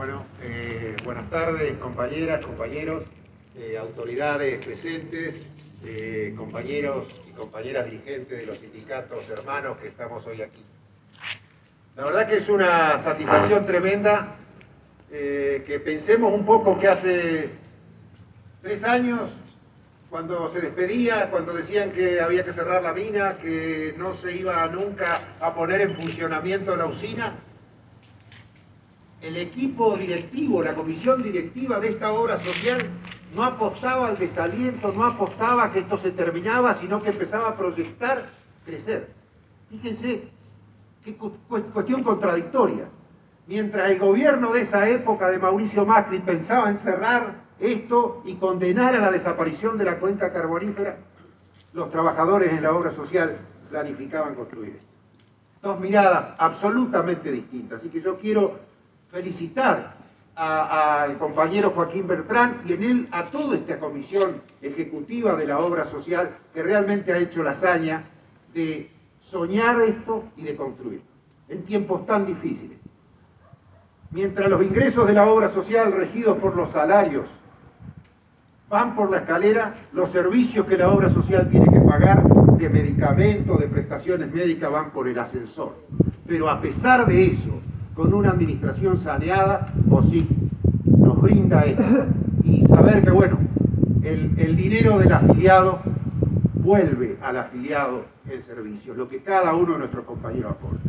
Bueno, eh, buenas tardes, compañeras, compañeros, eh, autoridades presentes, eh, compañeros y compañeras dirigentes de los sindicatos hermanos que estamos hoy aquí. La verdad que es una satisfacción tremenda que pensemos un poco que hace tres años, cuando se despedía, cuando decían que había que cerrar la mina, que no se iba nunca a poner en funcionamiento la usina, el equipo directivo, la comisión directiva de esta obra social no apostaba al desaliento, no apostaba que esto se terminaba, sino que empezaba a proyectar crecer. Fíjense qué cuestión contradictoria. Mientras el gobierno de esa época de Mauricio Macri pensaba en cerrar esto y condenar a la desaparición de la cuenca carbonífera, los trabajadores en la obra social planificaban construir esto. Dos miradas absolutamente distintas. Así que yo quiero felicitar al compañero Joaquín Bertrán y en él a toda esta comisión ejecutiva de la obra social que realmente ha hecho la hazaña de soñar esto y de construirlo en tiempos tan difíciles. Mientras los ingresos de la obra social regidos por los salarios van por la escalera, los servicios que la obra social tiene que pagar de medicamentos, de prestaciones médicas van por el ascensor. Pero a pesar de eso, con una administración saneada, o sí, nos brinda esto. Y saber que, bueno, el, dinero del afiliado vuelve al afiliado el servicio, lo que cada uno de nuestros compañeros aporta.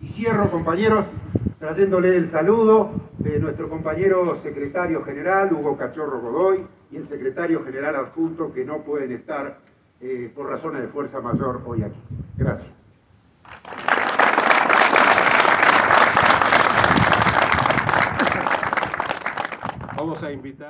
Y cierro, compañeros, trayéndole el saludo de nuestro compañero secretario general, Hugo Cachorro Godoy, y el secretario general adjunto, que no pueden estar eh, por razones de fuerza mayor hoy aquí. Gracias. Vamos a invitar.